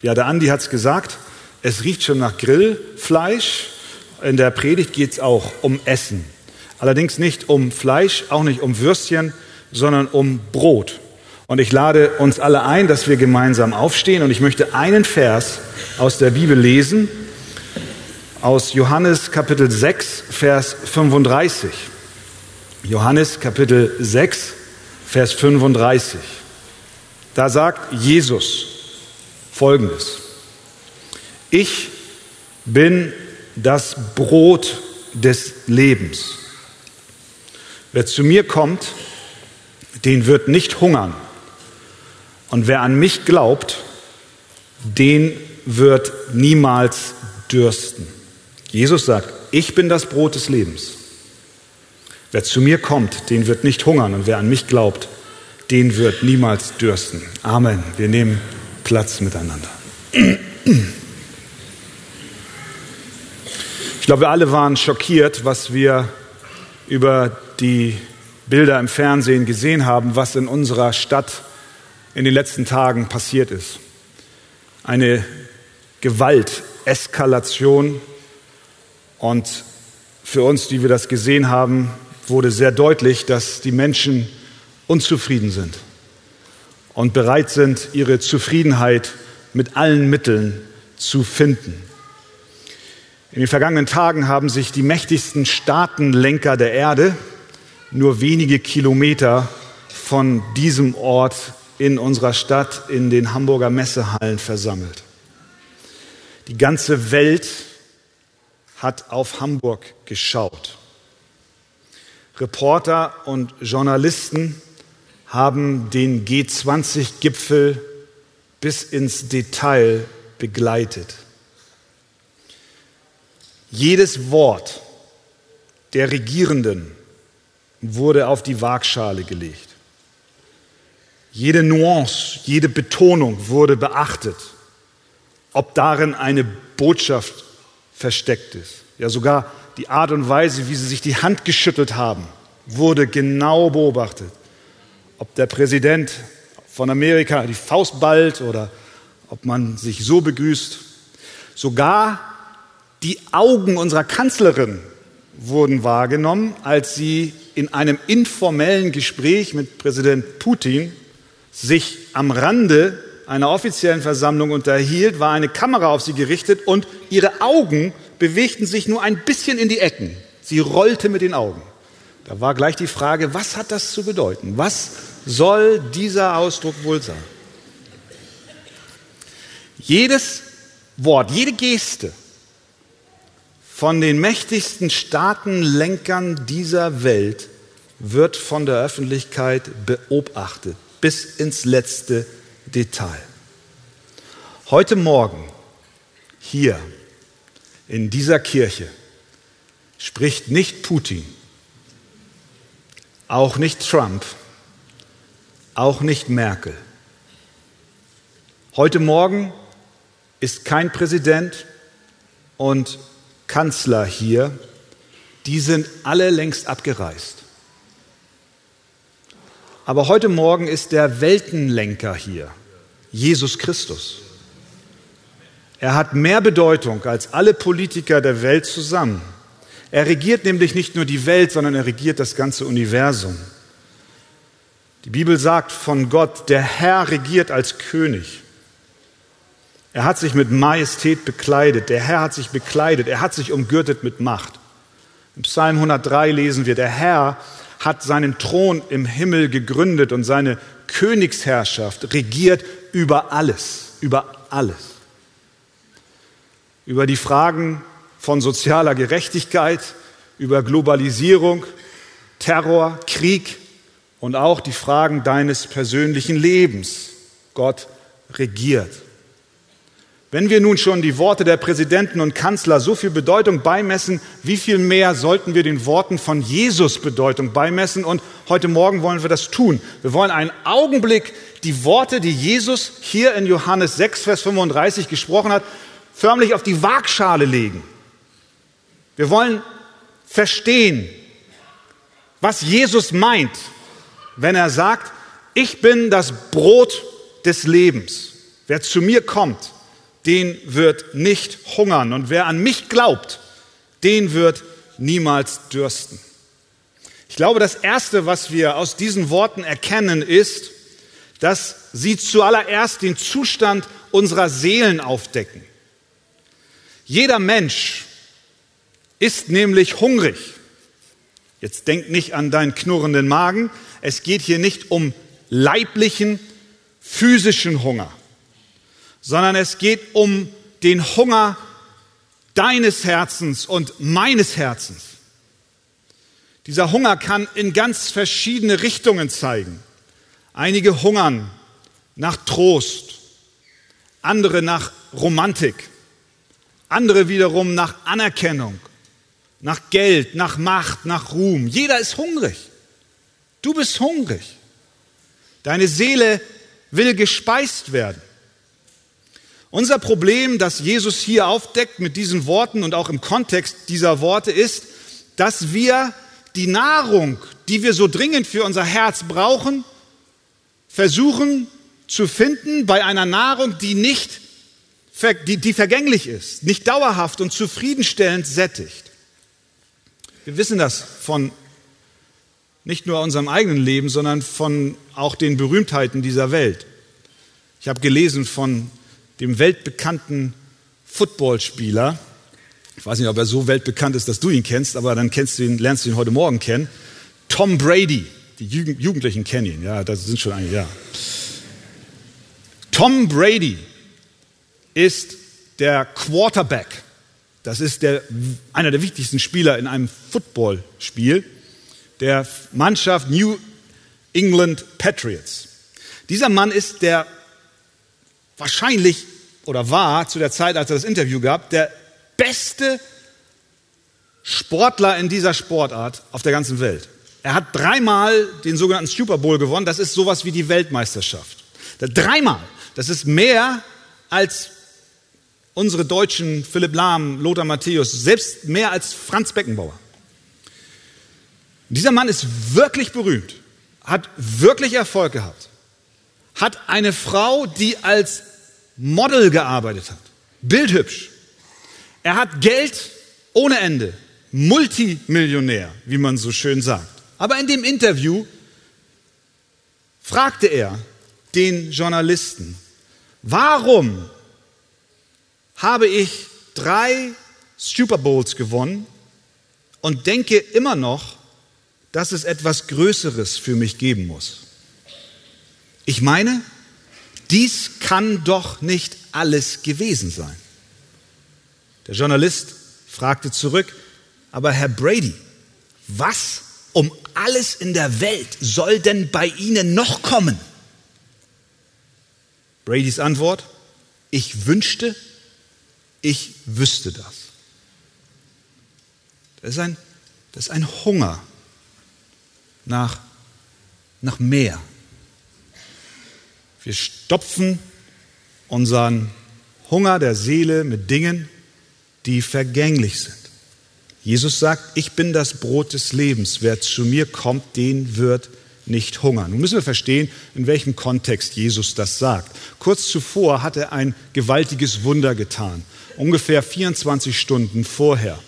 Ja, der Andi hat es gesagt, es riecht schon nach Grillfleisch. In der Predigt geht es auch um Essen. Allerdings nicht um Fleisch, auch nicht um Würstchen, sondern um Brot. Und ich lade uns alle ein, dass wir gemeinsam aufstehen. Und ich möchte einen Vers aus der Bibel lesen, aus Johannes Kapitel 6, Vers 35. Johannes Kapitel 6, Vers 35. Da sagt Jesus Folgendes. Ich bin das Brot des Lebens. Wer zu mir kommt, den wird nicht hungern. Und wer an mich glaubt, den wird niemals dürsten. Jesus sagt, ich bin das Brot des Lebens. Wer zu mir kommt, den wird nicht hungern. Und wer an mich glaubt, den wird niemals dürsten. Amen. Wir nehmen Platz miteinander. Ich glaube, wir alle waren schockiert, was wir über die Bilder im Fernsehen gesehen haben, was in unserer Stadt in den letzten Tagen passiert ist. Eine Gewalteskalation. Und für uns, die wir das gesehen haben, wurde sehr deutlich, dass die Menschen unzufrieden sind und bereit sind, ihre Zufriedenheit mit allen Mitteln zu finden. In den vergangenen Tagen haben sich die mächtigsten Staatenlenker der Erde nur wenige Kilometer von diesem Ort in unserer Stadt in den Hamburger Messehallen versammelt. Die ganze Welt hat auf Hamburg geschaut. Reporter und Journalisten haben den G20-Gipfel bis ins Detail begleitet. Jedes Wort der Regierenden wurde auf die Waagschale gelegt. Jede Nuance, jede Betonung wurde beachtet, ob darin eine Botschaft versteckt ist. Ja, sogar die Art und Weise, wie sie sich die Hand geschüttelt haben, wurde genau beobachtet ob der Präsident von Amerika die Faust ballt oder ob man sich so begrüßt. Sogar die Augen unserer Kanzlerin wurden wahrgenommen, als sie in einem informellen Gespräch mit Präsident Putin sich am Rande einer offiziellen Versammlung unterhielt, war eine Kamera auf sie gerichtet und ihre Augen bewegten sich nur ein bisschen in die Ecken. Sie rollte mit den Augen. Da war gleich die Frage, was hat das zu bedeuten? Was soll dieser Ausdruck wohl sein? Jedes Wort, jede Geste von den mächtigsten Staatenlenkern dieser Welt wird von der Öffentlichkeit beobachtet, bis ins letzte Detail. Heute Morgen hier in dieser Kirche spricht nicht Putin, auch nicht Trump, auch nicht Merkel. Heute Morgen ist kein Präsident und Kanzler hier. Die sind alle längst abgereist. Aber heute Morgen ist der Weltenlenker hier, Jesus Christus. Er hat mehr Bedeutung als alle Politiker der Welt zusammen. Er regiert nämlich nicht nur die Welt, sondern er regiert das ganze Universum. Die Bibel sagt von Gott, der Herr regiert als König. Er hat sich mit Majestät bekleidet. Der Herr hat sich bekleidet. Er hat sich umgürtet mit Macht. Im Psalm 103 lesen wir, der Herr hat seinen Thron im Himmel gegründet und seine Königsherrschaft regiert über alles, über alles. Über die Fragen von sozialer Gerechtigkeit, über Globalisierung, Terror, Krieg, und auch die Fragen deines persönlichen Lebens. Gott regiert. Wenn wir nun schon die Worte der Präsidenten und Kanzler so viel Bedeutung beimessen, wie viel mehr sollten wir den Worten von Jesus Bedeutung beimessen? Und heute Morgen wollen wir das tun. Wir wollen einen Augenblick die Worte, die Jesus hier in Johannes 6, Vers 35 gesprochen hat, förmlich auf die Waagschale legen. Wir wollen verstehen, was Jesus meint, wenn er sagt, ich bin das Brot des Lebens. Wer zu mir kommt, den wird nicht hungern. Und wer an mich glaubt, den wird niemals dürsten. Ich glaube, das Erste, was wir aus diesen Worten erkennen, ist, dass sie zuallererst den Zustand unserer Seelen aufdecken. Jeder Mensch ist nämlich hungrig. Jetzt denk nicht an deinen knurrenden Magen. Es geht hier nicht um leiblichen, physischen Hunger, sondern es geht um den Hunger deines Herzens und meines Herzens. Dieser Hunger kann in ganz verschiedene Richtungen zeigen. Einige hungern nach Trost, andere nach Romantik, andere wiederum nach Anerkennung, nach Geld, nach Macht, nach Ruhm. Jeder ist hungrig. Du bist hungrig. Deine Seele will gespeist werden. Unser Problem, das Jesus hier aufdeckt mit diesen Worten und auch im Kontext dieser Worte ist, dass wir die Nahrung, die wir so dringend für unser Herz brauchen, versuchen zu finden bei einer Nahrung, die nicht die, die vergänglich ist, nicht dauerhaft und zufriedenstellend sättigt. Wir wissen das von nicht nur unserem eigenen Leben, sondern von auch den Berühmtheiten dieser Welt. Ich habe gelesen von dem weltbekannten Footballspieler. Ich weiß nicht, ob er so weltbekannt ist, dass du ihn kennst, aber dann kennst du ihn, lernst du ihn heute Morgen kennen. Tom Brady. Die Jugendlichen kennen ihn, ja, das sind schon einige, ja. Tom Brady ist der Quarterback. Das ist der, einer der wichtigsten Spieler in einem Footballspiel der Mannschaft New England Patriots. Dieser Mann ist der wahrscheinlich oder war zu der Zeit, als er das Interview gab, der beste Sportler in dieser Sportart auf der ganzen Welt. Er hat dreimal den sogenannten Super Bowl gewonnen. Das ist sowas wie die Weltmeisterschaft. Dreimal. Das ist mehr als unsere Deutschen Philipp Lahm, Lothar Matthäus, selbst mehr als Franz Beckenbauer. Dieser Mann ist wirklich berühmt, hat wirklich Erfolg gehabt, hat eine Frau, die als Model gearbeitet hat, bildhübsch. Er hat Geld ohne Ende, Multimillionär, wie man so schön sagt. Aber in dem Interview fragte er den Journalisten, warum habe ich drei Super Bowls gewonnen und denke immer noch, dass es etwas Größeres für mich geben muss. Ich meine, dies kann doch nicht alles gewesen sein. Der Journalist fragte zurück, aber Herr Brady, was um alles in der Welt soll denn bei Ihnen noch kommen? Bradys Antwort, ich wünschte, ich wüsste das. Das ist ein, das ist ein Hunger nach, nach mehr. Wir stopfen unseren Hunger der Seele mit Dingen, die vergänglich sind. Jesus sagt, ich bin das Brot des Lebens. Wer zu mir kommt, den wird nicht hungern. Nun müssen wir verstehen, in welchem Kontext Jesus das sagt. Kurz zuvor hat er ein gewaltiges Wunder getan, ungefähr 24 Stunden vorher.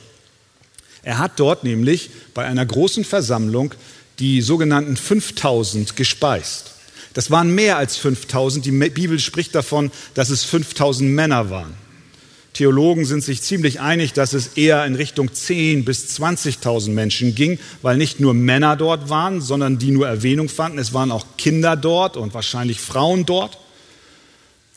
Er hat dort nämlich bei einer großen Versammlung die sogenannten 5000 gespeist. Das waren mehr als 5000. Die Bibel spricht davon, dass es 5000 Männer waren. Theologen sind sich ziemlich einig, dass es eher in Richtung 10 bis 20.000 Menschen ging, weil nicht nur Männer dort waren, sondern die nur Erwähnung fanden. Es waren auch Kinder dort und wahrscheinlich Frauen dort.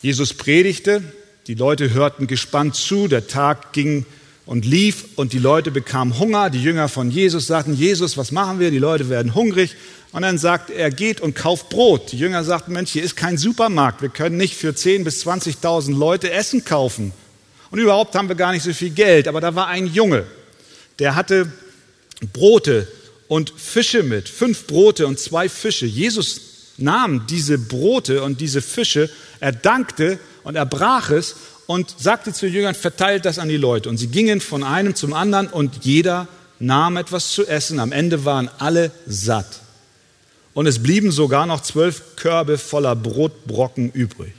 Jesus predigte, die Leute hörten gespannt zu, der Tag ging und lief und die Leute bekamen Hunger. Die Jünger von Jesus sagten, Jesus, was machen wir? Die Leute werden hungrig. Und dann sagt er, geht und kauft Brot. Die Jünger sagten, Mensch, hier ist kein Supermarkt. Wir können nicht für 10.000 bis 20.000 Leute Essen kaufen. Und überhaupt haben wir gar nicht so viel Geld. Aber da war ein Junge, der hatte Brote und Fische mit. Fünf Brote und zwei Fische. Jesus nahm diese Brote und diese Fische, er dankte und er brach es und sagte zu den Jüngern, verteilt das an die Leute. Und sie gingen von einem zum anderen und jeder nahm etwas zu essen. Am Ende waren alle satt. Und es blieben sogar noch zwölf Körbe voller Brotbrocken übrig.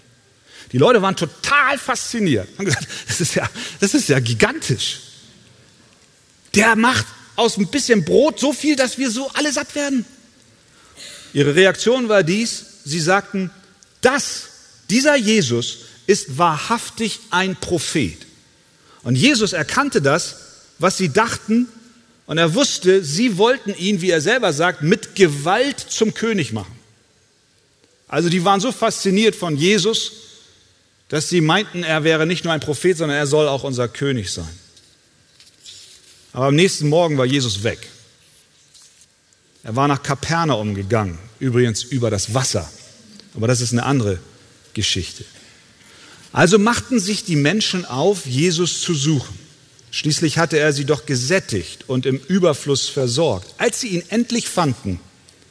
Die Leute waren total fasziniert. Haben gesagt, das ist ja, das ist ja gigantisch. Der macht aus ein bisschen Brot so viel, dass wir so alle satt werden. Ihre Reaktion war dies, sie sagten, das, dieser Jesus ist wahrhaftig ein Prophet. Und Jesus erkannte das, was sie dachten, und er wusste, sie wollten ihn, wie er selber sagt, mit Gewalt zum König machen. Also die waren so fasziniert von Jesus, dass sie meinten, er wäre nicht nur ein Prophet, sondern er soll auch unser König sein. Aber am nächsten Morgen war Jesus weg. Er war nach Kapernaum gegangen, übrigens über das Wasser. Aber das ist eine andere Geschichte. Also machten sich die Menschen auf, Jesus zu suchen. Schließlich hatte er sie doch gesättigt und im Überfluss versorgt. Als sie ihn endlich fanden,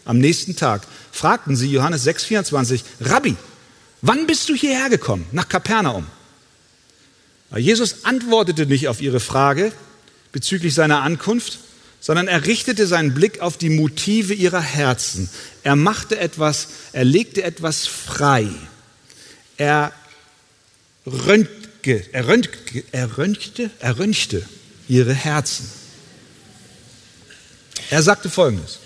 am nächsten Tag, fragten sie Johannes 6,24, Rabbi, wann bist du hierher gekommen, nach Kapernaum? Jesus antwortete nicht auf ihre Frage bezüglich seiner Ankunft, sondern er richtete seinen Blick auf die Motive ihrer Herzen. Er machte etwas, er legte etwas frei. Er röntge, er röntge, er röntgte, er röntgte ihre Herzen. Er sagte Folgendes.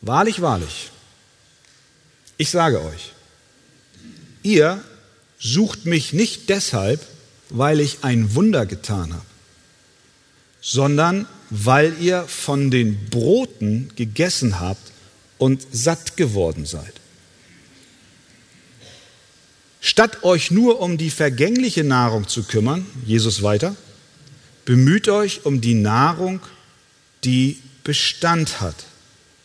Wahrlich, wahrlich, ich sage euch, ihr sucht mich nicht deshalb, weil ich ein Wunder getan habe, sondern weil ihr von den Broten gegessen habt und satt geworden seid. Statt euch nur um die vergängliche Nahrung zu kümmern, Jesus weiter, bemüht euch um die Nahrung, die Bestand hat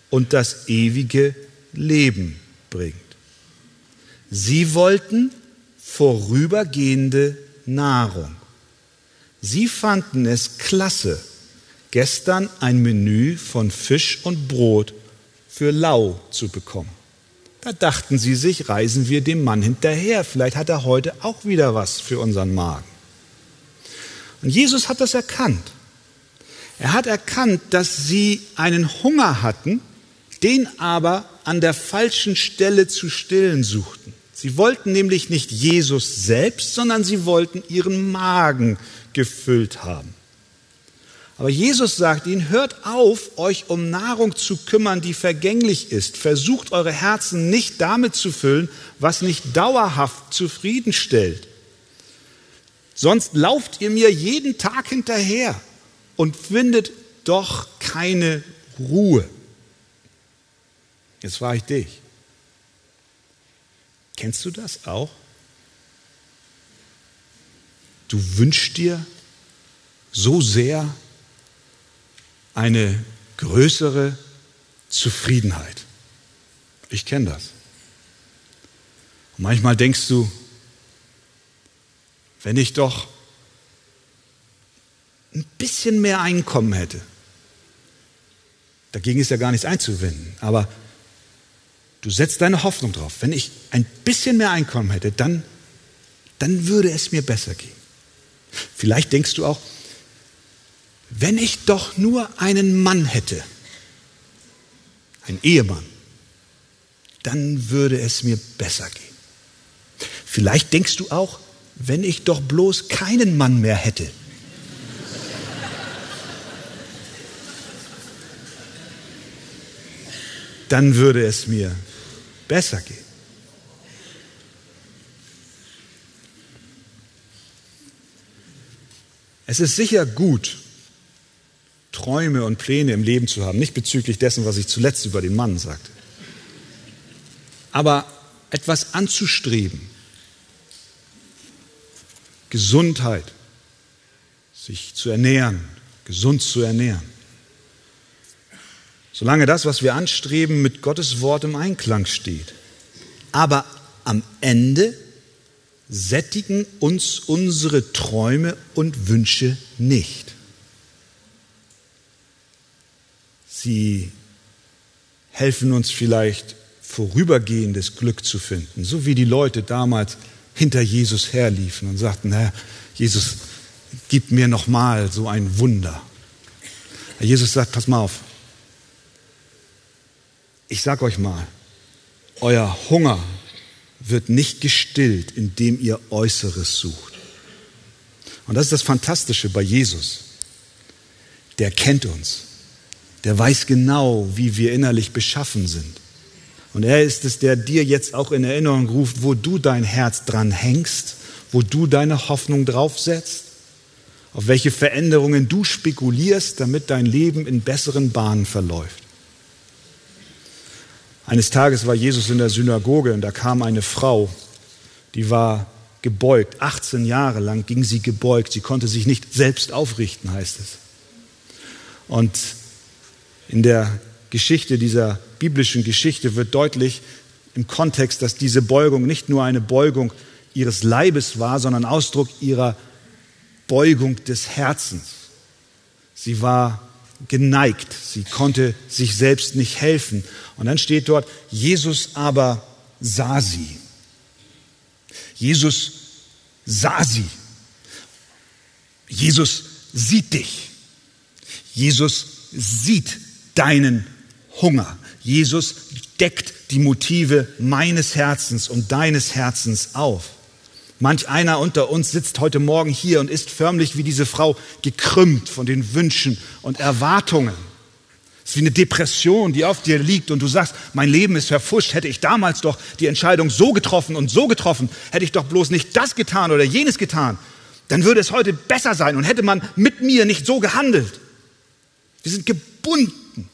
und das ewige Leben bringt. Sie wollten vorübergehende Nahrung. Sie fanden es klasse, gestern ein Menü von Fisch und Brot für lau zu bekommen. Da dachten sie sich, reisen wir dem Mann hinterher, vielleicht hat er heute auch wieder was für unseren Magen. Und Jesus hat das erkannt. Er hat erkannt, dass sie einen Hunger hatten, den aber an der falschen Stelle zu stillen suchten. Sie wollten nämlich nicht Jesus selbst, sondern sie wollten ihren Magen gefüllt haben. Aber Jesus sagt ihnen, hört auf, euch um Nahrung zu kümmern, die vergänglich ist. Versucht eure Herzen nicht damit zu füllen, was nicht dauerhaft zufriedenstellt. Sonst lauft ihr mir jeden Tag hinterher und findet doch keine Ruhe. Jetzt frage ich dich, kennst du das auch? Du wünschst dir so sehr eine größere Zufriedenheit. Ich kenne das. Und manchmal denkst du, wenn ich doch ein bisschen mehr Einkommen hätte, dagegen ist ja gar nichts einzuwenden, aber Du setzt deine Hoffnung drauf. Wenn ich ein bisschen mehr Einkommen hätte, dann, dann würde es mir besser gehen. Vielleicht denkst du auch, wenn ich doch nur einen Mann hätte, einen Ehemann, dann würde es mir besser gehen. Vielleicht denkst du auch, wenn ich doch bloß keinen Mann mehr hätte, dann würde es mir besser gehen. Es ist sicher gut, Träume und Pläne im Leben zu haben, nicht bezüglich dessen, was ich zuletzt über den Mann sagte, aber etwas anzustreben, Gesundheit, sich zu ernähren, gesund zu ernähren. Solange das, was wir anstreben, mit Gottes Wort im Einklang steht. Aber am Ende sättigen uns unsere Träume und Wünsche nicht. Sie helfen uns vielleicht vorübergehendes Glück zu finden, so wie die Leute damals hinter Jesus herliefen und sagten, Herr, Jesus, gib mir noch mal so ein Wunder. Jesus sagt, pass mal auf, ich sag euch mal, euer Hunger wird nicht gestillt, indem ihr Äußeres sucht. Und das ist das Fantastische bei Jesus. Der kennt uns. Der weiß genau, wie wir innerlich beschaffen sind. Und er ist es, der dir jetzt auch in Erinnerung ruft, wo du dein Herz dran hängst, wo du deine Hoffnung draufsetzt, auf welche Veränderungen du spekulierst, damit dein Leben in besseren Bahnen verläuft. Eines Tages war Jesus in der Synagoge und da kam eine Frau, die war gebeugt. 18 Jahre lang ging sie gebeugt. Sie konnte sich nicht selbst aufrichten, heißt es. Und in der Geschichte, dieser biblischen Geschichte wird deutlich im Kontext, dass diese Beugung nicht nur eine Beugung ihres Leibes war, sondern Ausdruck ihrer Beugung des Herzens. Sie war geneigt. Sie konnte sich selbst nicht helfen. Und dann steht dort, Jesus aber sah sie. Jesus sah sie. Jesus sieht dich. Jesus sieht deinen Hunger. Jesus deckt die Motive meines Herzens und deines Herzens auf. Manch einer unter uns sitzt heute Morgen hier und ist förmlich wie diese Frau gekrümmt von den Wünschen und Erwartungen. Es ist wie eine Depression, die auf dir liegt und du sagst, mein Leben ist verfuscht. Hätte ich damals doch die Entscheidung so getroffen und so getroffen, hätte ich doch bloß nicht das getan oder jenes getan, dann würde es heute besser sein und hätte man mit mir nicht so gehandelt. Wir sind gebunden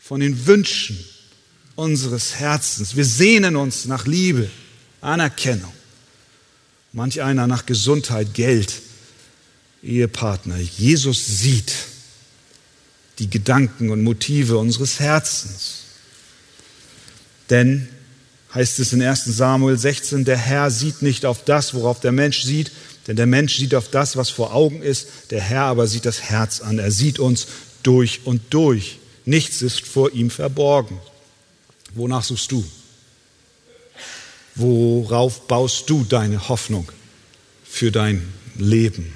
von den Wünschen unseres Herzens. Wir sehnen uns nach Liebe, Anerkennung manch einer nach Gesundheit, Geld, Ehepartner. Jesus sieht die Gedanken und Motive unseres Herzens. Denn, heißt es in 1 Samuel 16, der Herr sieht nicht auf das, worauf der Mensch sieht, denn der Mensch sieht auf das, was vor Augen ist, der Herr aber sieht das Herz an. Er sieht uns durch und durch. Nichts ist vor ihm verborgen. Wonach suchst du? Worauf baust du deine Hoffnung für dein Leben?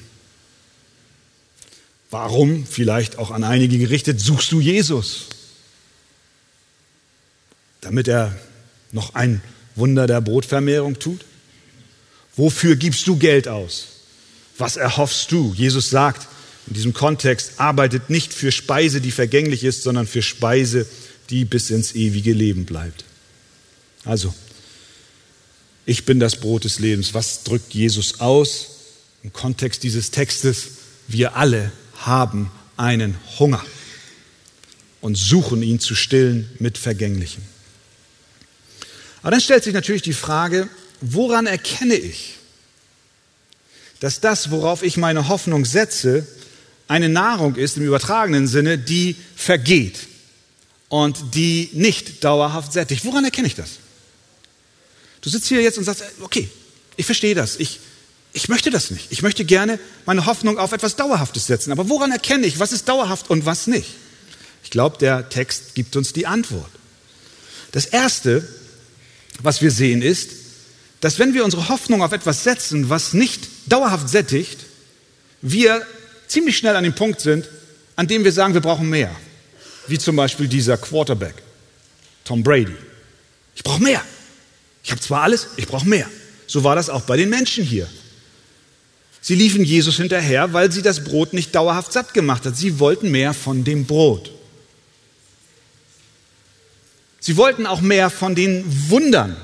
Warum, vielleicht auch an einige gerichtet, suchst du Jesus? Damit er noch ein Wunder der Brotvermehrung tut? Wofür gibst du Geld aus? Was erhoffst du? Jesus sagt in diesem Kontext, arbeitet nicht für Speise, die vergänglich ist, sondern für Speise, die bis ins ewige Leben bleibt. Also, ich bin das Brot des Lebens. Was drückt Jesus aus im Kontext dieses Textes? Wir alle haben einen Hunger und suchen ihn zu stillen mit Vergänglichem. Aber dann stellt sich natürlich die Frage, woran erkenne ich, dass das, worauf ich meine Hoffnung setze, eine Nahrung ist im übertragenen Sinne, die vergeht und die nicht dauerhaft sättigt. Woran erkenne ich das? Du sitzt hier jetzt und sagst, okay, ich verstehe das. Ich, ich möchte das nicht. Ich möchte gerne meine Hoffnung auf etwas Dauerhaftes setzen. Aber woran erkenne ich, was ist dauerhaft und was nicht? Ich glaube, der Text gibt uns die Antwort. Das Erste, was wir sehen, ist, dass wenn wir unsere Hoffnung auf etwas setzen, was nicht dauerhaft sättigt, wir ziemlich schnell an dem Punkt sind, an dem wir sagen, wir brauchen mehr. Wie zum Beispiel dieser Quarterback, Tom Brady. Ich brauche mehr. Ich habe zwar alles, ich brauche mehr. So war das auch bei den Menschen hier. Sie liefen Jesus hinterher, weil sie das Brot nicht dauerhaft satt gemacht hat. Sie wollten mehr von dem Brot. Sie wollten auch mehr von den Wundern.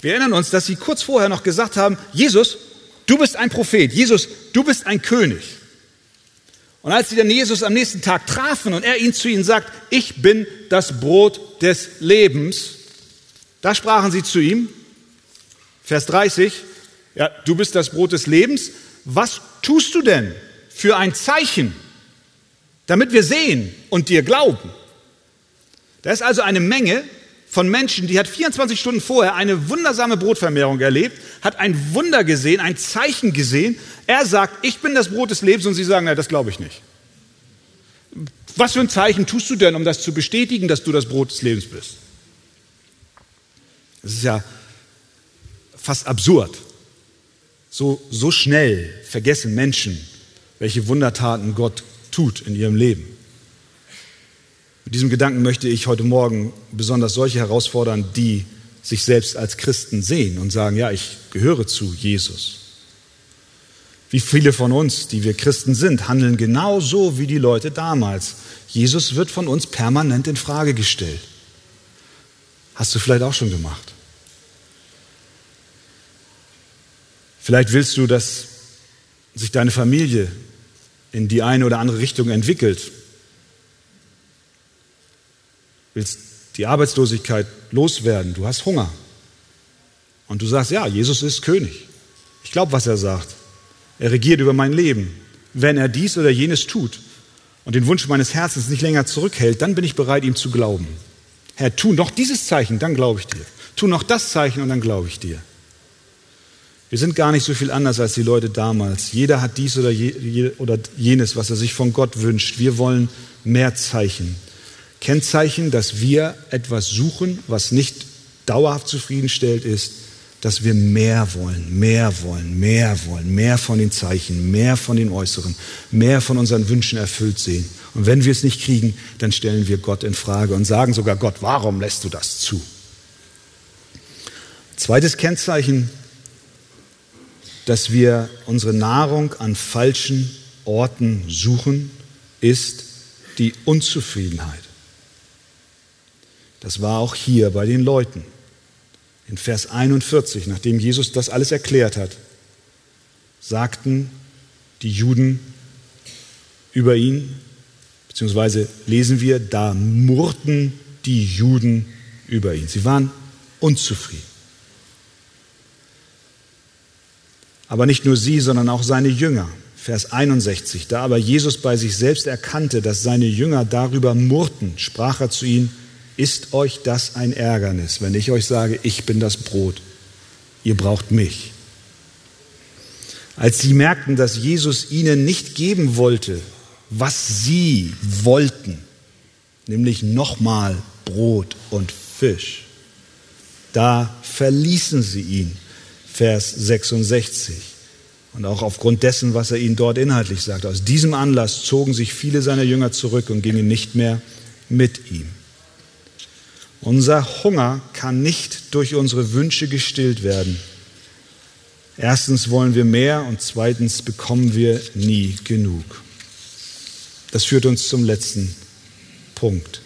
Wir erinnern uns, dass sie kurz vorher noch gesagt haben, Jesus, du bist ein Prophet, Jesus, du bist ein König. Und als sie dann Jesus am nächsten Tag trafen und er ihnen zu ihnen sagt, ich bin das Brot des Lebens, da sprachen sie zu ihm, Vers 30, ja, du bist das Brot des Lebens. Was tust du denn für ein Zeichen, damit wir sehen und dir glauben? Da ist also eine Menge von Menschen, die hat 24 Stunden vorher eine wundersame Brotvermehrung erlebt, hat ein Wunder gesehen, ein Zeichen gesehen. Er sagt, ich bin das Brot des Lebens und sie sagen, na, das glaube ich nicht. Was für ein Zeichen tust du denn, um das zu bestätigen, dass du das Brot des Lebens bist? Das ist ja fast absurd. So, so schnell vergessen Menschen, welche Wundertaten Gott tut in ihrem Leben. Mit diesem Gedanken möchte ich heute Morgen besonders solche herausfordern, die sich selbst als Christen sehen und sagen, ja, ich gehöre zu Jesus. Wie viele von uns, die wir Christen sind, handeln genauso wie die Leute damals. Jesus wird von uns permanent in Frage gestellt. Hast du vielleicht auch schon gemacht? Vielleicht willst du, dass sich deine Familie in die eine oder andere Richtung entwickelt. Willst die Arbeitslosigkeit loswerden. Du hast Hunger. Und du sagst, ja, Jesus ist König. Ich glaube, was er sagt. Er regiert über mein Leben. Wenn er dies oder jenes tut und den Wunsch meines Herzens nicht länger zurückhält, dann bin ich bereit, ihm zu glauben. Herr, tu noch dieses Zeichen, dann glaube ich dir. Tu noch das Zeichen und dann glaube ich dir. Wir sind gar nicht so viel anders als die Leute damals. Jeder hat dies oder, je, oder jenes, was er sich von Gott wünscht. Wir wollen mehr Zeichen. Kennzeichen, dass wir etwas suchen, was nicht dauerhaft zufriedenstellt, ist, dass wir mehr wollen, mehr wollen, mehr wollen, mehr von den Zeichen, mehr von den Äußeren, mehr von unseren Wünschen erfüllt sehen. Und wenn wir es nicht kriegen, dann stellen wir Gott in Frage und sagen sogar Gott, warum lässt du das zu? Zweites Kennzeichen, dass wir unsere Nahrung an falschen Orten suchen, ist die Unzufriedenheit. Das war auch hier bei den Leuten in Vers 41, nachdem Jesus das alles erklärt hat, sagten die Juden über ihn, beziehungsweise lesen wir, da murrten die Juden über ihn. Sie waren unzufrieden. Aber nicht nur sie, sondern auch seine Jünger. Vers 61, da aber Jesus bei sich selbst erkannte, dass seine Jünger darüber murrten, sprach er zu ihnen, ist euch das ein Ärgernis, wenn ich euch sage, ich bin das Brot, ihr braucht mich? Als sie merkten, dass Jesus ihnen nicht geben wollte, was sie wollten, nämlich nochmal Brot und Fisch, da verließen sie ihn. Vers 66. Und auch aufgrund dessen, was er ihnen dort inhaltlich sagt. Aus diesem Anlass zogen sich viele seiner Jünger zurück und gingen nicht mehr mit ihm. Unser Hunger kann nicht durch unsere Wünsche gestillt werden. Erstens wollen wir mehr und zweitens bekommen wir nie genug. Das führt uns zum letzten Punkt.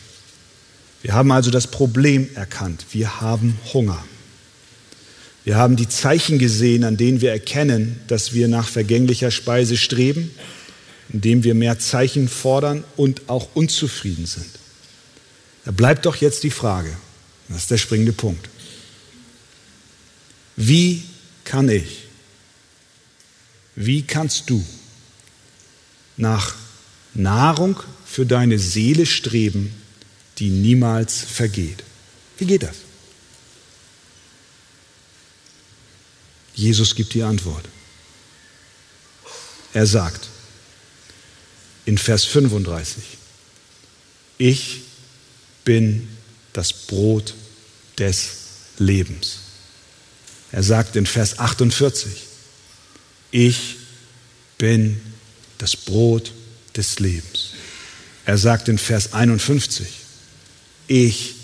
Wir haben also das Problem erkannt. Wir haben Hunger. Wir haben die Zeichen gesehen, an denen wir erkennen, dass wir nach vergänglicher Speise streben, indem wir mehr Zeichen fordern und auch unzufrieden sind. Da bleibt doch jetzt die Frage, das ist der springende Punkt. Wie kann ich, wie kannst du nach Nahrung für deine Seele streben, die niemals vergeht? Wie geht das? Jesus gibt die Antwort. Er sagt in Vers 35, ich bin das Brot des Lebens. Er sagt in Vers 48, ich bin das Brot des Lebens. Er sagt in Vers 51, ich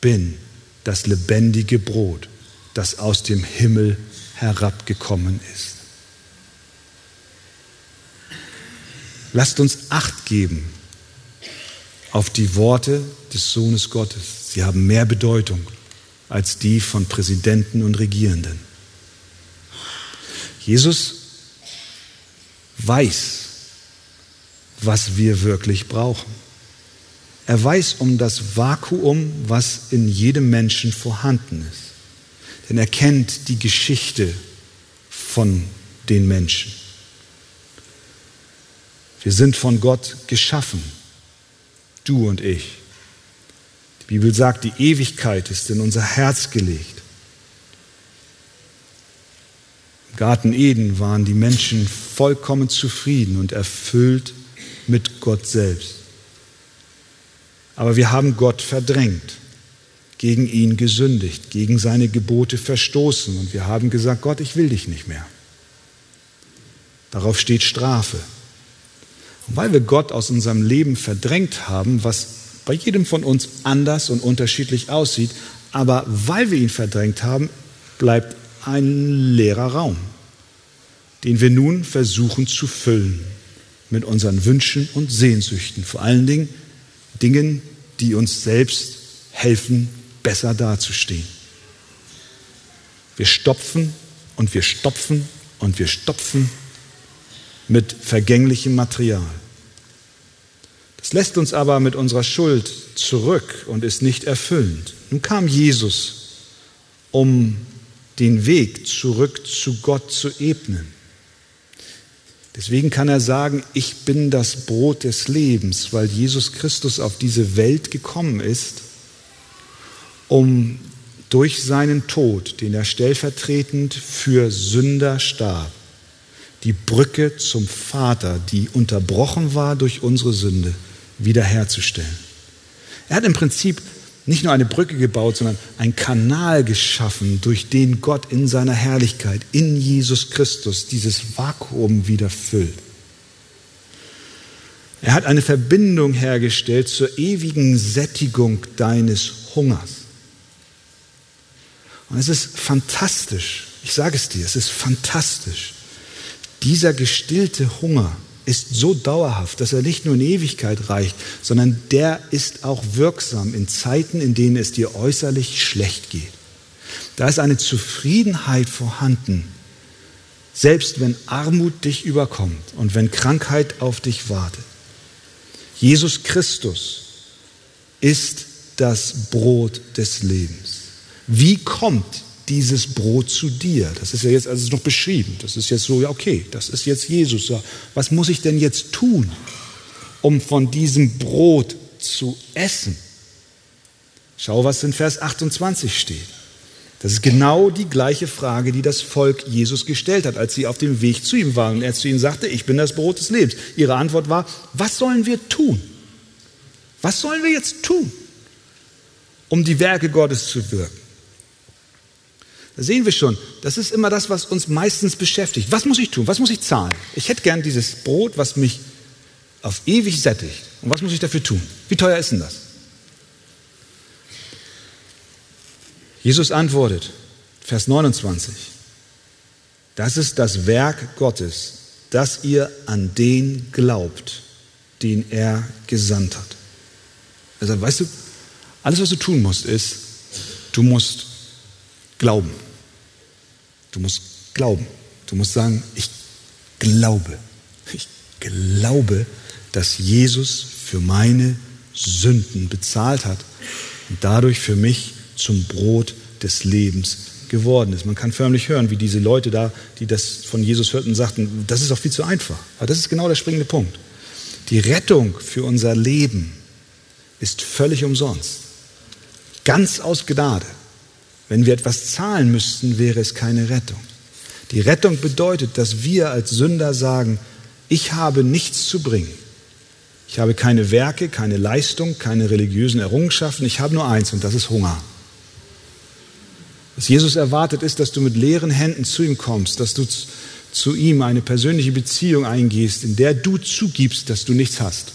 bin das lebendige Brot, das aus dem Himmel herabgekommen ist. Lasst uns acht geben auf die Worte des Sohnes Gottes. Sie haben mehr Bedeutung als die von Präsidenten und Regierenden. Jesus weiß, was wir wirklich brauchen. Er weiß um das Vakuum, was in jedem Menschen vorhanden ist. Denn er kennt die Geschichte von den Menschen. Wir sind von Gott geschaffen du und ich. Die Bibel sagt, die Ewigkeit ist in unser Herz gelegt. Im Garten Eden waren die Menschen vollkommen zufrieden und erfüllt mit Gott selbst. Aber wir haben Gott verdrängt, gegen ihn gesündigt, gegen seine Gebote verstoßen und wir haben gesagt, Gott, ich will dich nicht mehr. Darauf steht Strafe. Und weil wir Gott aus unserem Leben verdrängt haben, was bei jedem von uns anders und unterschiedlich aussieht, Aber weil wir ihn verdrängt haben, bleibt ein leerer Raum, den wir nun versuchen zu füllen mit unseren Wünschen und Sehnsüchten, vor allen Dingen Dingen, die uns selbst helfen, besser dazustehen. Wir stopfen und wir stopfen und wir stopfen mit vergänglichem Material. Das lässt uns aber mit unserer Schuld zurück und ist nicht erfüllend. Nun kam Jesus, um den Weg zurück zu Gott zu ebnen. Deswegen kann er sagen, ich bin das Brot des Lebens, weil Jesus Christus auf diese Welt gekommen ist, um durch seinen Tod, den er stellvertretend für Sünder starb, die Brücke zum Vater, die unterbrochen war durch unsere Sünde, wiederherzustellen. Er hat im Prinzip nicht nur eine Brücke gebaut, sondern einen Kanal geschaffen, durch den Gott in seiner Herrlichkeit, in Jesus Christus, dieses Vakuum wieder füllt. Er hat eine Verbindung hergestellt zur ewigen Sättigung deines Hungers. Und es ist fantastisch, ich sage es dir, es ist fantastisch. Dieser gestillte Hunger ist so dauerhaft, dass er nicht nur in Ewigkeit reicht, sondern der ist auch wirksam in Zeiten, in denen es dir äußerlich schlecht geht. Da ist eine Zufriedenheit vorhanden, selbst wenn Armut dich überkommt und wenn Krankheit auf dich wartet. Jesus Christus ist das Brot des Lebens. Wie kommt dieses Brot zu dir. Das ist ja jetzt also noch beschrieben. Das ist jetzt so, ja, okay, das ist jetzt Jesus. Was muss ich denn jetzt tun, um von diesem Brot zu essen? Schau, was in Vers 28 steht. Das ist genau die gleiche Frage, die das Volk Jesus gestellt hat, als sie auf dem Weg zu ihm waren und er zu ihnen sagte, ich bin das Brot des Lebens. Ihre Antwort war, was sollen wir tun? Was sollen wir jetzt tun, um die Werke Gottes zu wirken? Da sehen wir schon, das ist immer das, was uns meistens beschäftigt. Was muss ich tun? Was muss ich zahlen? Ich hätte gern dieses Brot, was mich auf ewig sättigt. Und was muss ich dafür tun? Wie teuer ist denn das? Jesus antwortet, Vers 29, das ist das Werk Gottes, dass ihr an den glaubt, den er gesandt hat. Also weißt du, alles, was du tun musst, ist, du musst glauben. Du musst glauben. Du musst sagen, ich glaube. Ich glaube, dass Jesus für meine Sünden bezahlt hat und dadurch für mich zum Brot des Lebens geworden ist. Man kann förmlich hören, wie diese Leute da, die das von Jesus hörten, sagten, das ist doch viel zu einfach. Aber das ist genau der springende Punkt. Die Rettung für unser Leben ist völlig umsonst. Ganz aus Gnade. Wenn wir etwas zahlen müssten, wäre es keine Rettung. Die Rettung bedeutet, dass wir als Sünder sagen, ich habe nichts zu bringen. Ich habe keine Werke, keine Leistung, keine religiösen Errungenschaften. Ich habe nur eins und das ist Hunger. Was Jesus erwartet ist, dass du mit leeren Händen zu ihm kommst, dass du zu ihm eine persönliche Beziehung eingehst, in der du zugibst, dass du nichts hast.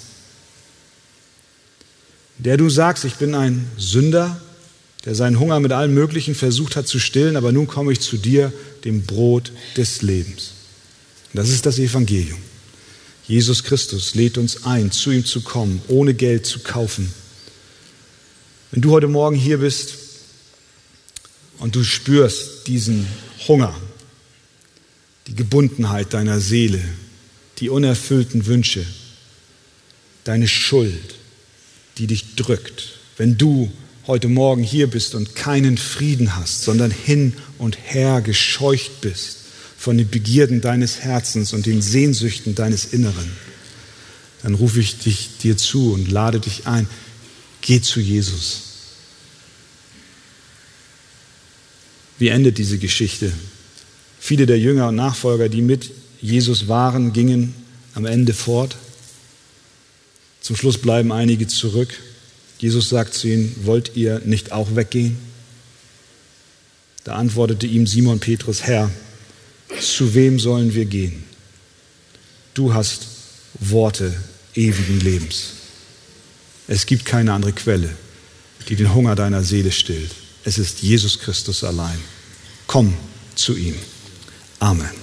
In der du sagst, ich bin ein Sünder, der seinen Hunger mit allem Möglichen versucht hat zu stillen, aber nun komme ich zu dir, dem Brot des Lebens. Das ist das Evangelium. Jesus Christus lädt uns ein, zu ihm zu kommen, ohne Geld zu kaufen. Wenn du heute Morgen hier bist und du spürst diesen Hunger, die Gebundenheit deiner Seele, die unerfüllten Wünsche, deine Schuld, die dich drückt, wenn du heute Morgen hier bist und keinen Frieden hast, sondern hin und her gescheucht bist von den Begierden deines Herzens und den Sehnsüchten deines Inneren, dann rufe ich dich dir zu und lade dich ein, geh zu Jesus. Wie endet diese Geschichte? Viele der Jünger und Nachfolger, die mit Jesus waren, gingen am Ende fort. Zum Schluss bleiben einige zurück. Jesus sagt zu ihnen, wollt ihr nicht auch weggehen? Da antwortete ihm Simon Petrus, Herr, zu wem sollen wir gehen? Du hast Worte ewigen Lebens. Es gibt keine andere Quelle, die den Hunger deiner Seele stillt. Es ist Jesus Christus allein. Komm zu ihm. Amen.